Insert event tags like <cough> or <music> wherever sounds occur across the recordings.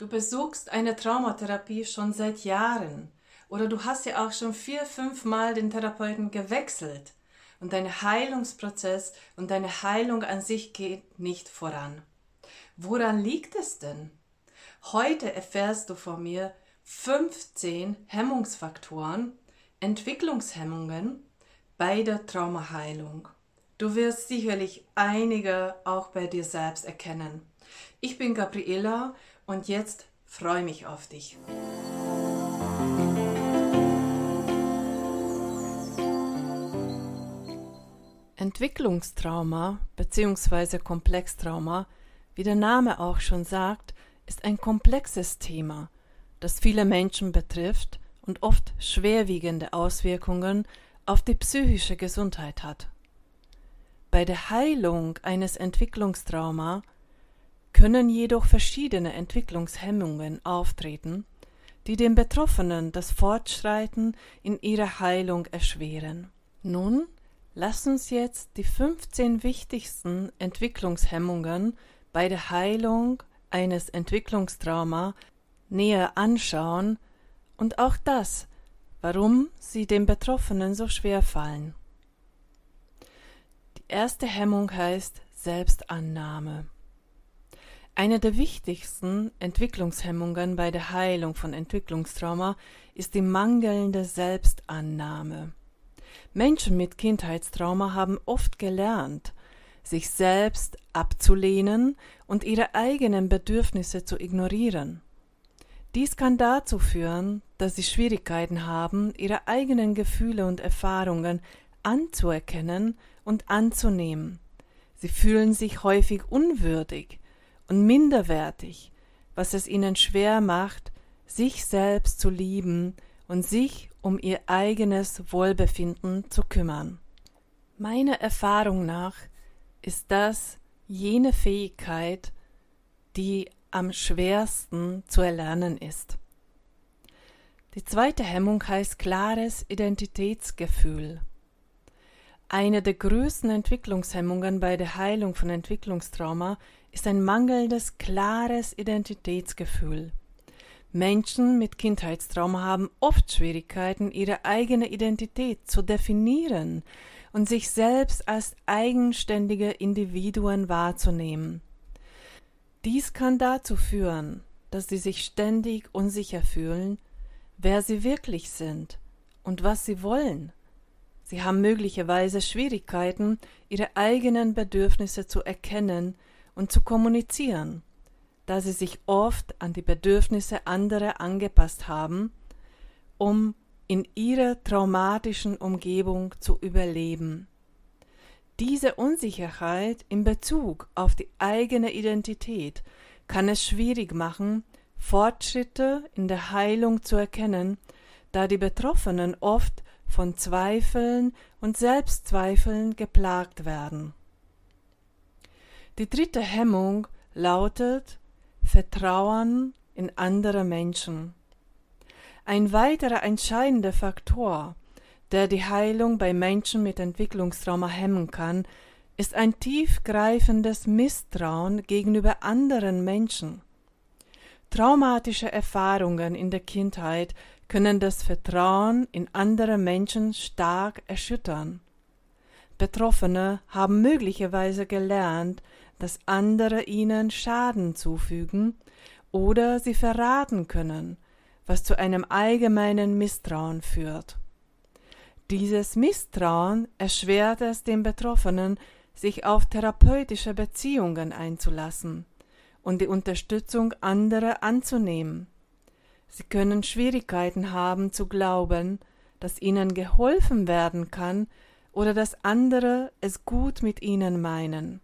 Du besuchst eine Traumatherapie schon seit Jahren oder du hast ja auch schon vier, fünf Mal den Therapeuten gewechselt und dein Heilungsprozess und deine Heilung an sich geht nicht voran. Woran liegt es denn? Heute erfährst du von mir 15 Hemmungsfaktoren, Entwicklungshemmungen bei der Traumaheilung. Du wirst sicherlich einige auch bei dir selbst erkennen. Ich bin Gabriela und jetzt freue mich auf dich. Entwicklungstrauma bzw. Komplextrauma, wie der Name auch schon sagt, ist ein komplexes Thema, das viele Menschen betrifft und oft schwerwiegende Auswirkungen auf die psychische Gesundheit hat. Bei der Heilung eines Entwicklungstrauma können jedoch verschiedene Entwicklungshemmungen auftreten, die den Betroffenen das Fortschreiten in ihrer Heilung erschweren. Nun lass uns jetzt die 15 wichtigsten Entwicklungshemmungen bei der Heilung eines Entwicklungstrauma näher anschauen und auch das, warum sie den Betroffenen so schwer fallen. Die erste Hemmung heißt Selbstannahme. Eine der wichtigsten Entwicklungshemmungen bei der Heilung von Entwicklungstrauma ist die mangelnde Selbstannahme. Menschen mit Kindheitstrauma haben oft gelernt, sich selbst abzulehnen und ihre eigenen Bedürfnisse zu ignorieren. Dies kann dazu führen, dass sie Schwierigkeiten haben, ihre eigenen Gefühle und Erfahrungen anzuerkennen und anzunehmen. Sie fühlen sich häufig unwürdig und minderwertig, was es ihnen schwer macht, sich selbst zu lieben und sich um ihr eigenes Wohlbefinden zu kümmern. Meiner Erfahrung nach ist das jene Fähigkeit, die am schwersten zu erlernen ist. Die zweite Hemmung heißt klares Identitätsgefühl. Eine der größten Entwicklungshemmungen bei der Heilung von Entwicklungstrauma ist ein mangelndes klares Identitätsgefühl. Menschen mit Kindheitstrauma haben oft Schwierigkeiten, ihre eigene Identität zu definieren und sich selbst als eigenständige Individuen wahrzunehmen. Dies kann dazu führen, dass sie sich ständig unsicher fühlen, wer sie wirklich sind und was sie wollen. Sie haben möglicherweise Schwierigkeiten, ihre eigenen Bedürfnisse zu erkennen und zu kommunizieren, da sie sich oft an die Bedürfnisse anderer angepasst haben, um in ihrer traumatischen Umgebung zu überleben. Diese Unsicherheit in Bezug auf die eigene Identität kann es schwierig machen, Fortschritte in der Heilung zu erkennen, da die Betroffenen oft von Zweifeln und Selbstzweifeln geplagt werden. Die dritte Hemmung lautet Vertrauen in andere Menschen. Ein weiterer entscheidender Faktor, der die Heilung bei Menschen mit Entwicklungstrauma hemmen kann, ist ein tiefgreifendes Misstrauen gegenüber anderen Menschen. Traumatische Erfahrungen in der Kindheit können das Vertrauen in andere Menschen stark erschüttern. Betroffene haben möglicherweise gelernt, dass andere ihnen Schaden zufügen oder sie verraten können, was zu einem allgemeinen Misstrauen führt. Dieses Misstrauen erschwert es den Betroffenen, sich auf therapeutische Beziehungen einzulassen und die Unterstützung anderer anzunehmen. Sie können Schwierigkeiten haben zu glauben, dass ihnen geholfen werden kann oder dass andere es gut mit ihnen meinen.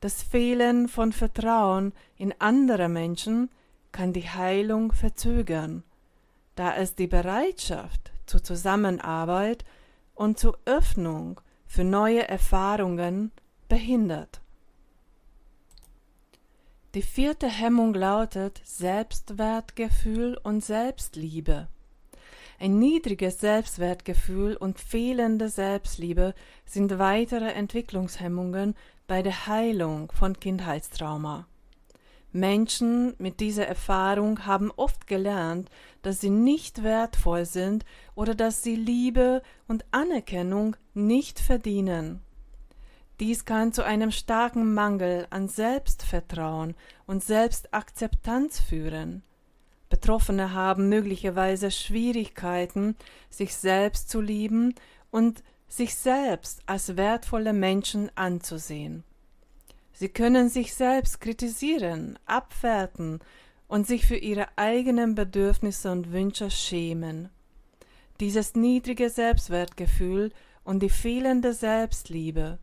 Das Fehlen von Vertrauen in andere Menschen kann die Heilung verzögern, da es die Bereitschaft zur Zusammenarbeit und zur Öffnung für neue Erfahrungen behindert. Die vierte Hemmung lautet Selbstwertgefühl und Selbstliebe. Ein niedriges Selbstwertgefühl und fehlende Selbstliebe sind weitere Entwicklungshemmungen bei der Heilung von Kindheitstrauma. Menschen mit dieser Erfahrung haben oft gelernt, dass sie nicht wertvoll sind oder dass sie Liebe und Anerkennung nicht verdienen. Dies kann zu einem starken Mangel an Selbstvertrauen und Selbstakzeptanz führen. Betroffene haben möglicherweise Schwierigkeiten, sich selbst zu lieben und sich selbst als wertvolle Menschen anzusehen. Sie können sich selbst kritisieren, abwerten und sich für ihre eigenen Bedürfnisse und Wünsche schämen. Dieses niedrige Selbstwertgefühl und die fehlende Selbstliebe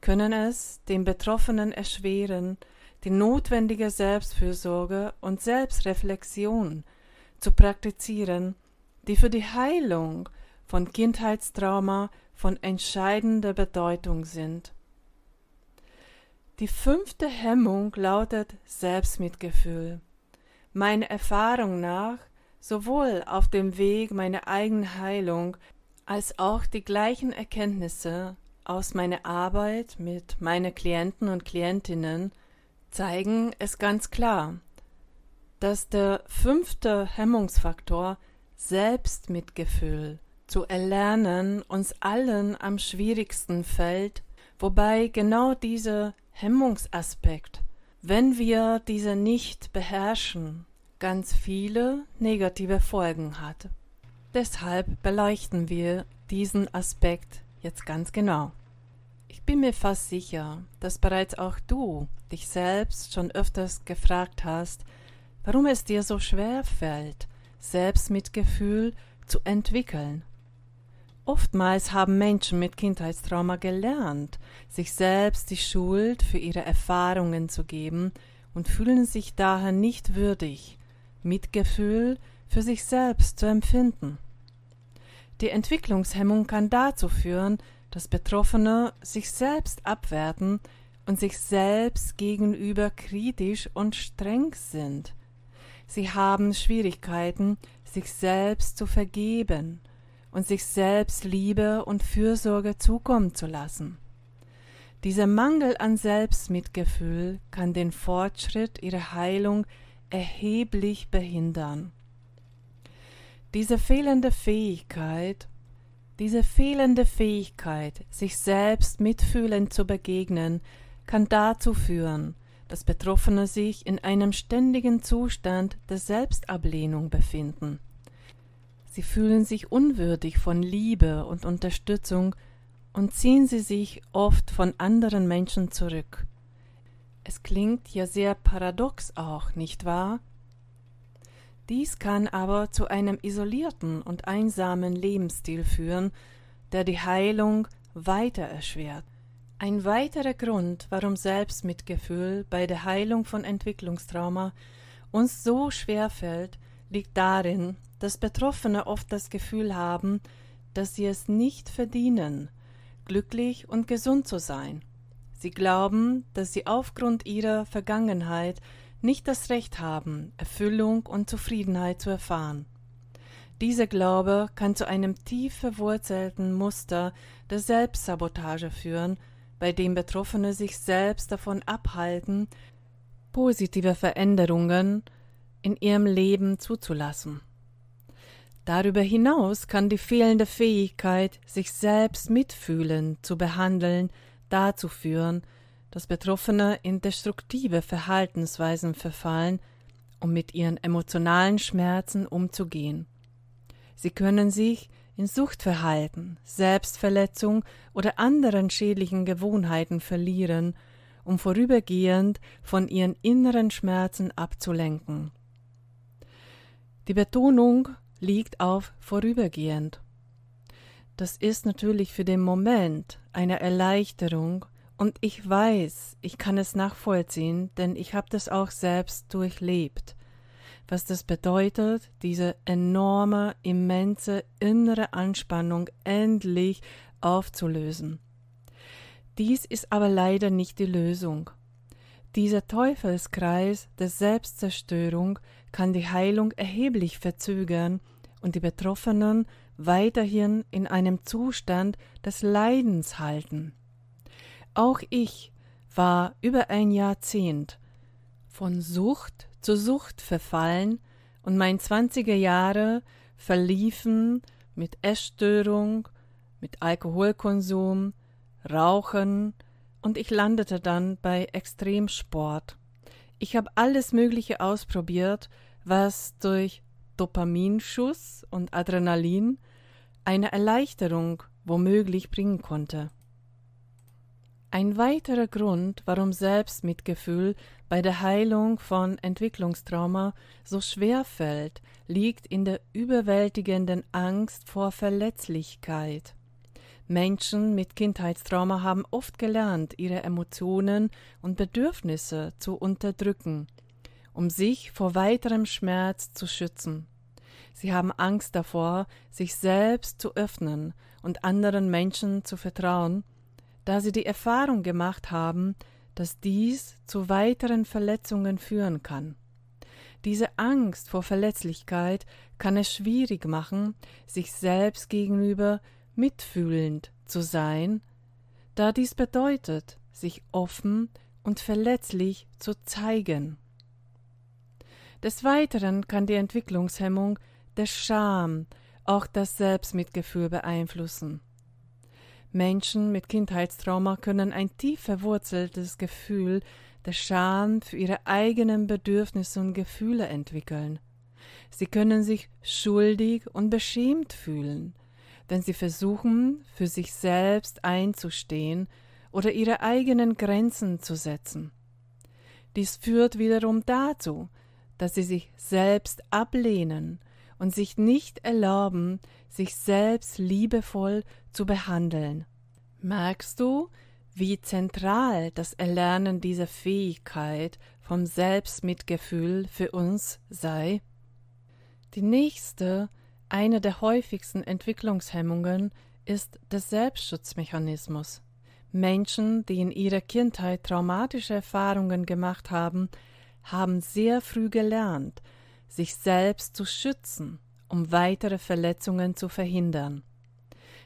können es den Betroffenen erschweren, die notwendige Selbstfürsorge und Selbstreflexion zu praktizieren, die für die Heilung von Kindheitstrauma von entscheidender Bedeutung sind. Die fünfte Hemmung lautet Selbstmitgefühl. Meiner Erfahrung nach sowohl auf dem Weg meiner eigenen Heilung als auch die gleichen Erkenntnisse aus meiner Arbeit mit meinen Klienten und Klientinnen zeigen es ganz klar, dass der fünfte Hemmungsfaktor Selbstmitgefühl zu erlernen uns allen am schwierigsten fällt, wobei genau dieser Hemmungsaspekt, wenn wir diese nicht beherrschen, ganz viele negative Folgen hat. Deshalb beleuchten wir diesen Aspekt jetzt ganz genau. Ich bin mir fast sicher, dass bereits auch du dich selbst schon öfters gefragt hast, warum es dir so schwer fällt, Selbstmitgefühl zu entwickeln Oftmals haben Menschen mit Kindheitstrauma gelernt, sich selbst die Schuld für ihre Erfahrungen zu geben und fühlen sich daher nicht würdig, Mitgefühl für sich selbst zu empfinden. Die Entwicklungshemmung kann dazu führen, dass Betroffene sich selbst abwerten und sich selbst gegenüber kritisch und streng sind. Sie haben Schwierigkeiten, sich selbst zu vergeben und sich selbst Liebe und Fürsorge zukommen zu lassen. Dieser Mangel an Selbstmitgefühl kann den Fortschritt ihrer Heilung erheblich behindern. Diese fehlende Fähigkeit, diese fehlende Fähigkeit, sich selbst mitfühlend zu begegnen, kann dazu führen, dass Betroffene sich in einem ständigen Zustand der Selbstablehnung befinden Sie fühlen sich unwürdig von Liebe und Unterstützung und ziehen sie sich oft von anderen Menschen zurück. Es klingt ja sehr paradox auch, nicht wahr? Dies kann aber zu einem isolierten und einsamen Lebensstil führen, der die Heilung weiter erschwert. Ein weiterer Grund, warum Selbstmitgefühl bei der Heilung von Entwicklungstrauma uns so schwer fällt, liegt darin, dass Betroffene oft das Gefühl haben, dass sie es nicht verdienen, glücklich und gesund zu sein. Sie glauben, dass sie aufgrund ihrer Vergangenheit nicht das Recht haben, Erfüllung und Zufriedenheit zu erfahren. Dieser Glaube kann zu einem tief verwurzelten Muster der Selbstsabotage führen, bei dem Betroffene sich selbst davon abhalten, positive Veränderungen in ihrem Leben zuzulassen. Darüber hinaus kann die fehlende Fähigkeit, sich selbst mitfühlend zu behandeln, dazu führen, dass Betroffene in destruktive Verhaltensweisen verfallen, um mit ihren emotionalen Schmerzen umzugehen. Sie können sich in Suchtverhalten, Selbstverletzung oder anderen schädlichen Gewohnheiten verlieren, um vorübergehend von ihren inneren Schmerzen abzulenken. Die Betonung liegt auf vorübergehend. Das ist natürlich für den Moment eine Erleichterung und ich weiß, ich kann es nachvollziehen, denn ich habe das auch selbst durchlebt. Was das bedeutet, diese enorme, immense innere Anspannung endlich aufzulösen. Dies ist aber leider nicht die Lösung. Dieser Teufelskreis der Selbstzerstörung kann die Heilung erheblich verzögern und die Betroffenen weiterhin in einem Zustand des Leidens halten. Auch ich war über ein Jahrzehnt von Sucht zu Sucht verfallen und mein zwanziger Jahre verliefen mit Essstörung, mit Alkoholkonsum, Rauchen und ich landete dann bei Extremsport. Ich habe alles Mögliche ausprobiert, was durch Dopaminschuss und Adrenalin eine Erleichterung womöglich bringen konnte. Ein weiterer Grund, warum Selbstmitgefühl bei der Heilung von Entwicklungstrauma so schwer fällt, liegt in der überwältigenden Angst vor Verletzlichkeit. Menschen mit Kindheitstrauma haben oft gelernt, ihre Emotionen und Bedürfnisse zu unterdrücken, um sich vor weiterem Schmerz zu schützen. Sie haben Angst davor, sich selbst zu öffnen und anderen Menschen zu vertrauen, da sie die Erfahrung gemacht haben, dass dies zu weiteren Verletzungen führen kann. Diese Angst vor Verletzlichkeit kann es schwierig machen, sich selbst gegenüber mitfühlend zu sein, da dies bedeutet, sich offen und verletzlich zu zeigen. Des Weiteren kann die Entwicklungshemmung der Scham auch das Selbstmitgefühl beeinflussen. Menschen mit Kindheitstrauma können ein tief verwurzeltes Gefühl der Scham für ihre eigenen Bedürfnisse und Gefühle entwickeln. Sie können sich schuldig und beschämt fühlen, wenn sie versuchen, für sich selbst einzustehen oder ihre eigenen Grenzen zu setzen. Dies führt wiederum dazu, dass sie sich selbst ablehnen und sich nicht erlauben, sich selbst liebevoll zu behandeln. Merkst du, wie zentral das Erlernen dieser Fähigkeit vom Selbstmitgefühl für uns sei? Die nächste, eine der häufigsten Entwicklungshemmungen ist der Selbstschutzmechanismus. Menschen, die in ihrer Kindheit traumatische Erfahrungen gemacht haben, haben sehr früh gelernt, sich selbst zu schützen, um weitere Verletzungen zu verhindern.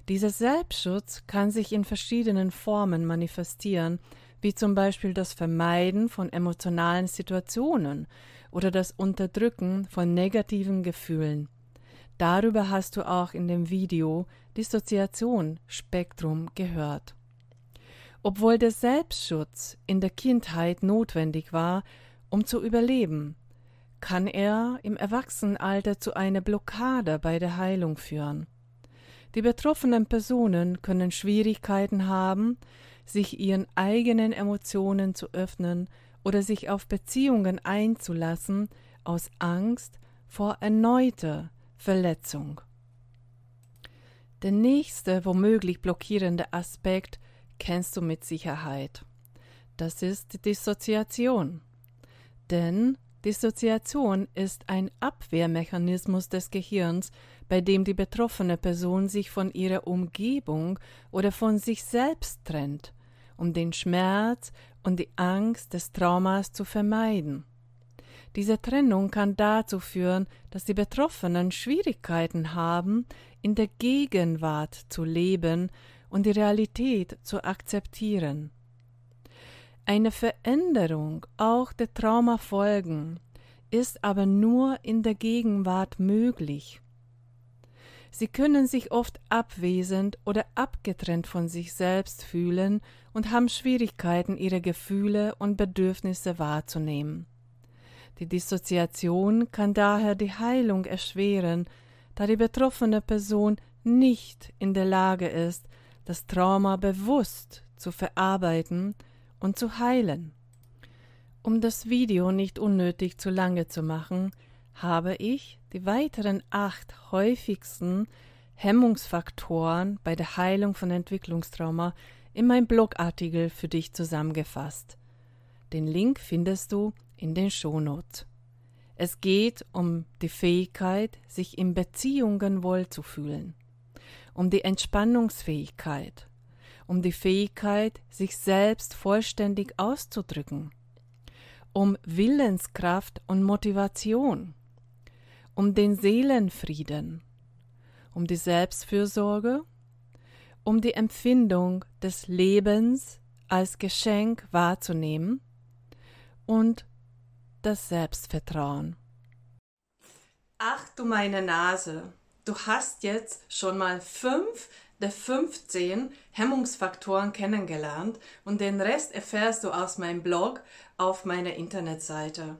Dieser Selbstschutz kann sich in verschiedenen Formen manifestieren, wie zum Beispiel das Vermeiden von emotionalen Situationen oder das Unterdrücken von negativen Gefühlen. Darüber hast du auch in dem Video Dissoziation Spektrum gehört. Obwohl der Selbstschutz in der Kindheit notwendig war, um zu überleben, kann er im Erwachsenenalter zu einer Blockade bei der Heilung führen. Die betroffenen Personen können Schwierigkeiten haben, sich ihren eigenen Emotionen zu öffnen oder sich auf Beziehungen einzulassen aus Angst vor erneuter Verletzung. Der nächste womöglich blockierende Aspekt kennst du mit Sicherheit. Das ist Dissoziation. Denn Dissoziation ist ein Abwehrmechanismus des Gehirns, bei dem die betroffene Person sich von ihrer Umgebung oder von sich selbst trennt, um den Schmerz und die Angst des Traumas zu vermeiden. Diese Trennung kann dazu führen, dass die Betroffenen Schwierigkeiten haben, in der Gegenwart zu leben und die Realität zu akzeptieren. Eine Veränderung auch der Traumafolgen ist aber nur in der Gegenwart möglich. Sie können sich oft abwesend oder abgetrennt von sich selbst fühlen und haben Schwierigkeiten, ihre Gefühle und Bedürfnisse wahrzunehmen. Die Dissoziation kann daher die Heilung erschweren, da die betroffene Person nicht in der Lage ist, das Trauma bewusst zu verarbeiten und zu heilen. Um das Video nicht unnötig zu lange zu machen, habe ich die weiteren acht häufigsten Hemmungsfaktoren bei der Heilung von Entwicklungstrauma in meinem Blogartikel für dich zusammengefasst. Den Link findest du in den Shownotes. Es geht um die Fähigkeit, sich in Beziehungen wohlzufühlen, um die Entspannungsfähigkeit, um die Fähigkeit, sich selbst vollständig auszudrücken, um Willenskraft und Motivation, um den Seelenfrieden, um die Selbstfürsorge, um die Empfindung des Lebens als Geschenk wahrzunehmen und das Selbstvertrauen. Ach du meine Nase, du hast jetzt schon mal fünf der 15 Hemmungsfaktoren kennengelernt und den Rest erfährst du aus meinem Blog auf meiner Internetseite.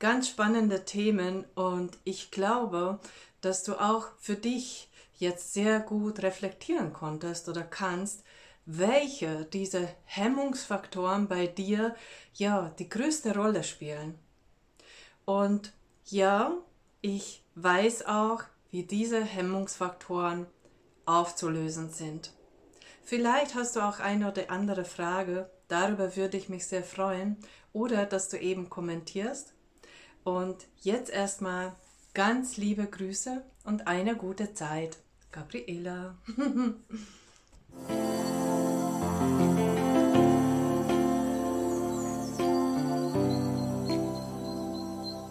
Ganz spannende Themen und ich glaube, dass du auch für dich jetzt sehr gut reflektieren konntest oder kannst, welche dieser Hemmungsfaktoren bei dir ja die größte Rolle spielen. Und ja, ich weiß auch, wie diese Hemmungsfaktoren aufzulösen sind. Vielleicht hast du auch eine oder andere Frage, darüber würde ich mich sehr freuen, oder dass du eben kommentierst. Und jetzt erstmal ganz liebe Grüße und eine gute Zeit. Gabriela. <laughs>